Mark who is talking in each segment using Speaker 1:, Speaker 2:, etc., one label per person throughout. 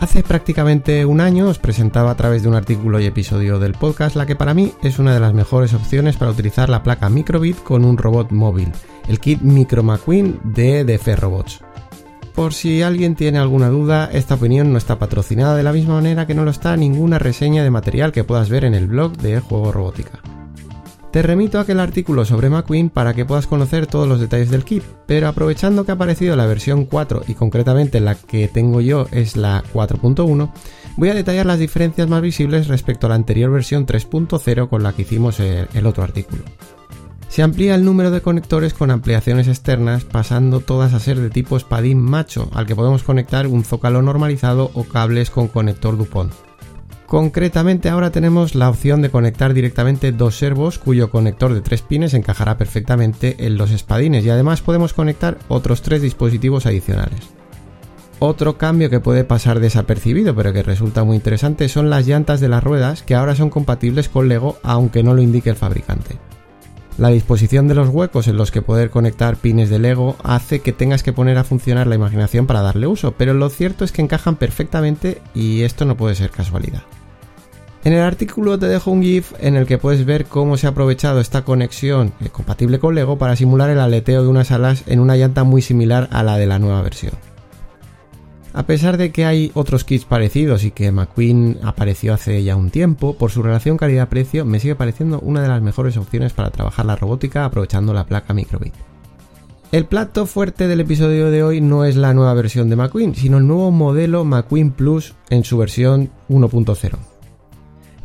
Speaker 1: Hace prácticamente un año os presentaba a través de un artículo y episodio del podcast la que para mí es una de las mejores opciones para utilizar la placa Microbit con un robot móvil, el kit Micro McQueen de DF Robots. Por si alguien tiene alguna duda, esta opinión no está patrocinada de la misma manera que no lo está ninguna reseña de material que puedas ver en el blog de Juego Robótica. Te remito a aquel artículo sobre McQueen para que puedas conocer todos los detalles del kit, pero aprovechando que ha aparecido la versión 4 y concretamente la que tengo yo es la 4.1, voy a detallar las diferencias más visibles respecto a la anterior versión 3.0 con la que hicimos el otro artículo. Se amplía el número de conectores con ampliaciones externas, pasando todas a ser de tipo espadín macho, al que podemos conectar un zócalo normalizado o cables con conector Dupont. Concretamente ahora tenemos la opción de conectar directamente dos servos cuyo conector de tres pines encajará perfectamente en los espadines y además podemos conectar otros tres dispositivos adicionales. Otro cambio que puede pasar desapercibido pero que resulta muy interesante son las llantas de las ruedas que ahora son compatibles con Lego aunque no lo indique el fabricante. La disposición de los huecos en los que poder conectar pines de Lego hace que tengas que poner a funcionar la imaginación para darle uso, pero lo cierto es que encajan perfectamente y esto no puede ser casualidad. En el artículo te dejo un GIF en el que puedes ver cómo se ha aprovechado esta conexión eh, compatible con Lego para simular el aleteo de unas alas en una llanta muy similar a la de la nueva versión. A pesar de que hay otros kits parecidos y que McQueen apareció hace ya un tiempo, por su relación calidad-precio me sigue pareciendo una de las mejores opciones para trabajar la robótica aprovechando la placa Microbit. El plato fuerte del episodio de hoy no es la nueva versión de McQueen, sino el nuevo modelo McQueen Plus en su versión 1.0.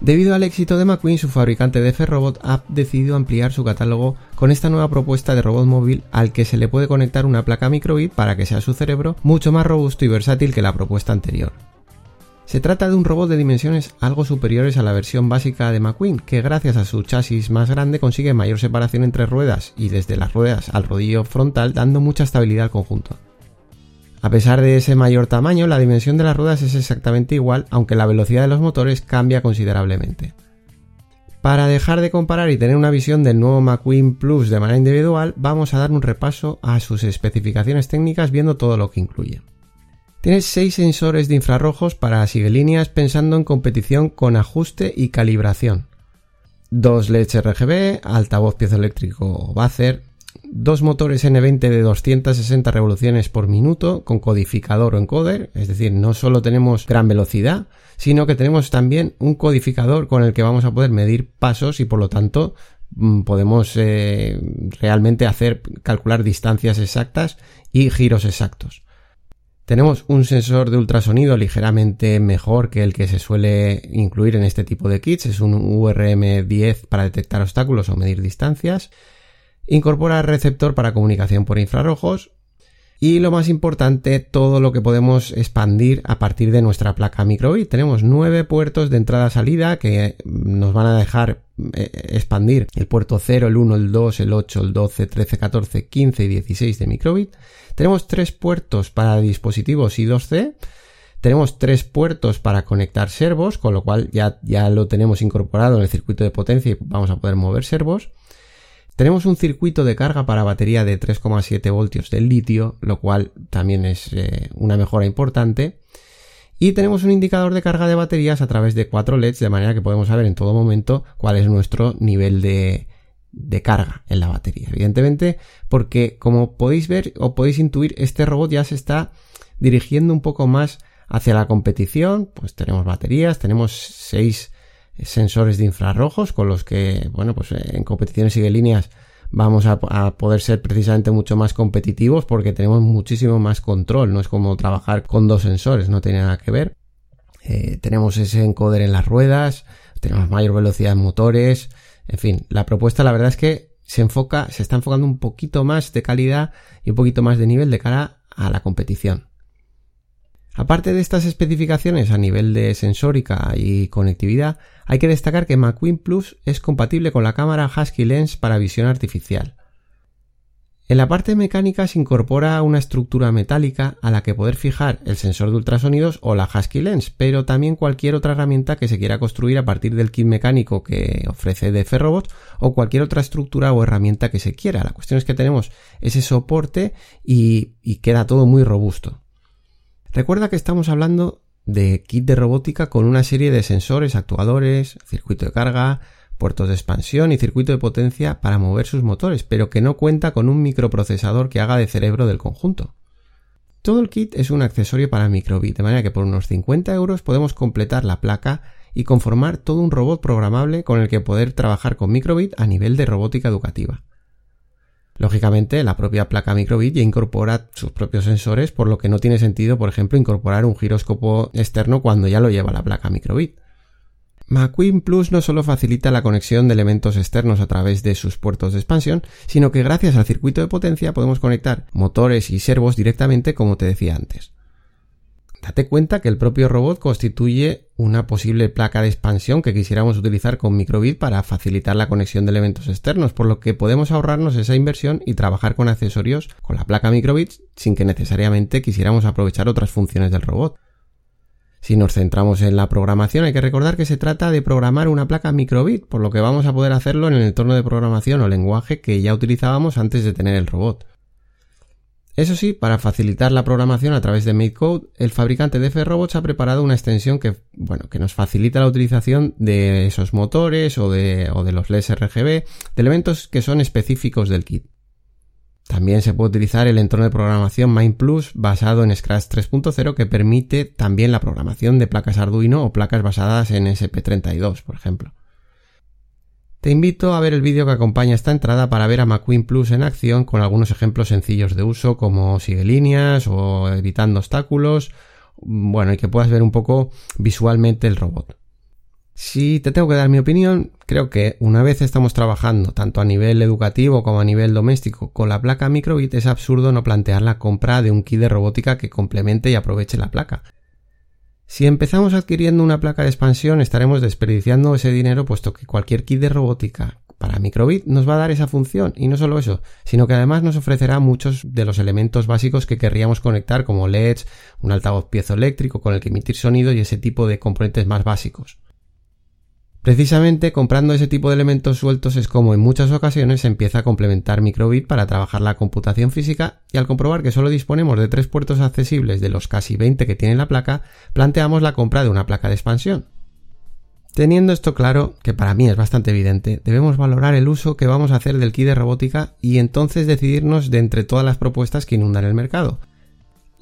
Speaker 1: Debido al éxito de McQueen, su fabricante de Ferrobot ha decidido ampliar su catálogo con esta nueva propuesta de robot móvil al que se le puede conectar una placa microbit para que sea su cerebro mucho más robusto y versátil que la propuesta anterior. Se trata de un robot de dimensiones algo superiores a la versión básica de McQueen, que gracias a su chasis más grande consigue mayor separación entre ruedas y desde las ruedas al rodillo frontal dando mucha estabilidad al conjunto. A pesar de ese mayor tamaño, la dimensión de las ruedas es exactamente igual, aunque la velocidad de los motores cambia considerablemente. Para dejar de comparar y tener una visión del nuevo McQueen Plus de manera individual, vamos a dar un repaso a sus especificaciones técnicas viendo todo lo que incluye. Tiene 6 sensores de infrarrojos para líneas pensando en competición con ajuste y calibración. Dos LEDs RGB, altavoz piezoeléctrico Bacer, dos motores N20 de 260 revoluciones por minuto con codificador o encoder, es decir, no solo tenemos gran velocidad, sino que tenemos también un codificador con el que vamos a poder medir pasos y por lo tanto mm, podemos eh, realmente hacer calcular distancias exactas y giros exactos. Tenemos un sensor de ultrasonido ligeramente mejor que el que se suele incluir en este tipo de kits, es un URM10 para detectar obstáculos o medir distancias Incorpora receptor para comunicación por infrarrojos. Y lo más importante, todo lo que podemos expandir a partir de nuestra placa microbit. Tenemos nueve puertos de entrada-salida que nos van a dejar eh, expandir el puerto 0, el 1, el 2, el 8, el 12, 13, 14, 15 y 16 de microbit. Tenemos tres puertos para dispositivos I2C. Tenemos tres puertos para conectar servos, con lo cual ya, ya lo tenemos incorporado en el circuito de potencia y vamos a poder mover servos. Tenemos un circuito de carga para batería de 3,7 voltios del litio, lo cual también es eh, una mejora importante. Y tenemos un indicador de carga de baterías a través de 4 LEDs, de manera que podemos saber en todo momento cuál es nuestro nivel de, de carga en la batería. Evidentemente, porque como podéis ver o podéis intuir, este robot ya se está dirigiendo un poco más hacia la competición. Pues tenemos baterías, tenemos 6 sensores de infrarrojos con los que, bueno, pues eh, en competiciones y de líneas vamos a, poder ser precisamente mucho más competitivos porque tenemos muchísimo más control. No es como trabajar con dos sensores, no tiene nada que ver. Eh, tenemos ese encoder en las ruedas, tenemos mayor velocidad en motores. En fin, la propuesta la verdad es que se enfoca, se está enfocando un poquito más de calidad y un poquito más de nivel de cara a la competición. Aparte de estas especificaciones a nivel de sensórica y conectividad, hay que destacar que McQueen Plus es compatible con la cámara Husky Lens para visión artificial. En la parte mecánica se incorpora una estructura metálica a la que poder fijar el sensor de ultrasonidos o la Husky Lens, pero también cualquier otra herramienta que se quiera construir a partir del kit mecánico que ofrece de Ferrobot o cualquier otra estructura o herramienta que se quiera. La cuestión es que tenemos ese soporte y, y queda todo muy robusto. Recuerda que estamos hablando de kit de robótica con una serie de sensores, actuadores, circuito de carga, puertos de expansión y circuito de potencia para mover sus motores, pero que no cuenta con un microprocesador que haga de cerebro del conjunto. Todo el kit es un accesorio para microbit, de manera que por unos 50 euros podemos completar la placa y conformar todo un robot programable con el que poder trabajar con microbit a nivel de robótica educativa. Lógicamente, la propia placa microbit ya incorpora sus propios sensores, por lo que no tiene sentido, por ejemplo, incorporar un giróscopo externo cuando ya lo lleva la placa microbit. McQueen Plus no solo facilita la conexión de elementos externos a través de sus puertos de expansión, sino que gracias al circuito de potencia podemos conectar motores y servos directamente como te decía antes. Date cuenta que el propio robot constituye una posible placa de expansión que quisiéramos utilizar con microbit para facilitar la conexión de elementos externos, por lo que podemos ahorrarnos esa inversión y trabajar con accesorios con la placa microbit sin que necesariamente quisiéramos aprovechar otras funciones del robot. Si nos centramos en la programación, hay que recordar que se trata de programar una placa microbit, por lo que vamos a poder hacerlo en el entorno de programación o lenguaje que ya utilizábamos antes de tener el robot. Eso sí, para facilitar la programación a través de MakeCode, el fabricante de Ferrobots ha preparado una extensión que, bueno, que nos facilita la utilización de esos motores o de, o de los LEDs RGB, de elementos que son específicos del kit. También se puede utilizar el entorno de programación MindPlus basado en Scratch 3.0 que permite también la programación de placas Arduino o placas basadas en SP32, por ejemplo. Te invito a ver el vídeo que acompaña esta entrada para ver a McQueen Plus en acción con algunos ejemplos sencillos de uso como sigue líneas o evitando obstáculos, bueno, y que puedas ver un poco visualmente el robot. Si te tengo que dar mi opinión, creo que una vez estamos trabajando tanto a nivel educativo como a nivel doméstico con la placa microbit es absurdo no plantear la compra de un kit de robótica que complemente y aproveche la placa. Si empezamos adquiriendo una placa de expansión estaremos desperdiciando ese dinero puesto que cualquier kit de robótica para microbit nos va a dar esa función y no solo eso, sino que además nos ofrecerá muchos de los elementos básicos que querríamos conectar como LEDs, un altavoz piezoeléctrico con el que emitir sonido y ese tipo de componentes más básicos. Precisamente comprando ese tipo de elementos sueltos es como en muchas ocasiones se empieza a complementar microbit para trabajar la computación física y al comprobar que solo disponemos de tres puertos accesibles de los casi 20 que tiene la placa, planteamos la compra de una placa de expansión. Teniendo esto claro, que para mí es bastante evidente, debemos valorar el uso que vamos a hacer del kit de robótica y entonces decidirnos de entre todas las propuestas que inundan el mercado.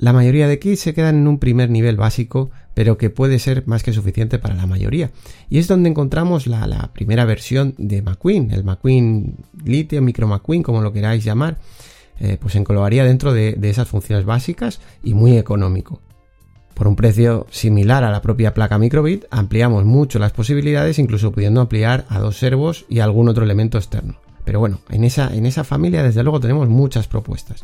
Speaker 1: La mayoría de kits se quedan en un primer nivel básico pero que puede ser más que suficiente para la mayoría. Y es donde encontramos la, primera versión de McQueen, el McQueen Lite o Micro McQueen, como lo queráis llamar, eh, pues englobaría dentro de, de esas funciones básicas y muy económico. Por un precio similar a la propia placa microbit, ampliamos mucho las posibilidades, incluso pudiendo ampliar a dos servos y algún otro elemento externo. Pero bueno, en esa, en esa familia desde luego tenemos muchas propuestas.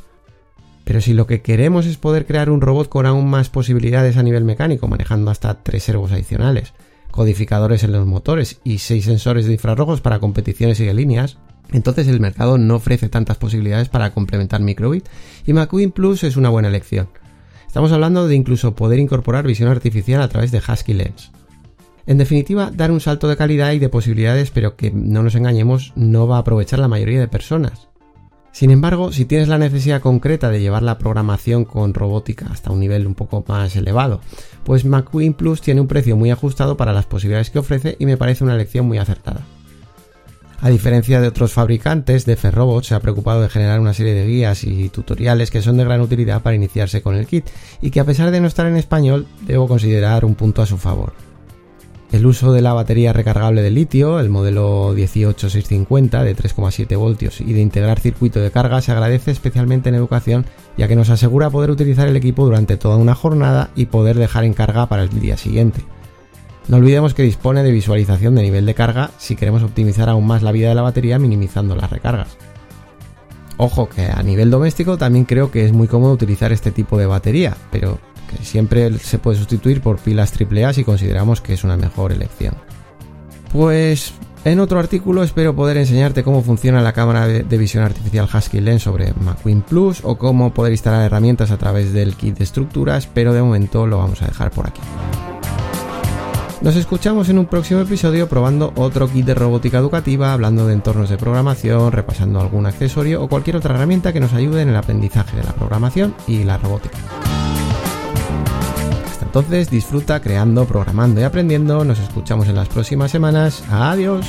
Speaker 1: Pero si lo que queremos es poder crear un robot con aún más posibilidades a nivel mecánico, manejando hasta tres servos adicionales, codificadores en los motores y seis sensores de infrarrojos para competiciones y de líneas, entonces el mercado no ofrece tantas posibilidades para complementar microbit y McQueen Plus es una buena elección. Estamos hablando de incluso poder incorporar visión artificial a través de Husky Lens. En definitiva, dar un salto de calidad y de posibilidades, pero que no nos engañemos, no va a aprovechar la mayoría de personas. Sin embargo, si tienes la necesidad concreta de llevar la programación con robótica hasta un nivel un poco más elevado, pues McQueen Plus tiene un precio muy ajustado para las posibilidades que ofrece y me parece una elección muy acertada. A diferencia de otros fabricantes, de Ferrobot se ha preocupado de generar una serie de guías y tutoriales que son de gran utilidad para iniciarse con el kit y que a pesar de no estar en español, debo considerar un punto a su favor. El uso de la batería recargable de litio, el modelo 18650 de 3,7 voltios y de integrar circuito de carga se agradece especialmente en educación ya que nos asegura poder utilizar el equipo durante toda una jornada y poder dejar en carga para el día siguiente. No olvidemos que dispone de visualización de nivel de carga si queremos optimizar aún más la vida de la batería minimizando las recargas. Ojo que a nivel doméstico también creo que es muy cómodo utilizar este tipo de batería, pero que siempre se puede sustituir por pilas AAA si consideramos que es una mejor elección. Pues en otro artículo espero poder enseñarte cómo funciona la cámara de, visión artificial Husky Lens sobre McQueen Plus o cómo poder instalar herramientas a través del kit de estructuras, pero de momento lo vamos a dejar por aquí. Nos escuchamos en un próximo episodio probando otro kit de robótica educativa, hablando de entornos de programación, repasando algún accesorio o cualquier otra herramienta que nos ayude en el aprendizaje de la programación y la robótica. Entonces disfruta creando, programando y aprendiendo. Nos escuchamos en las próximas semanas. Adiós.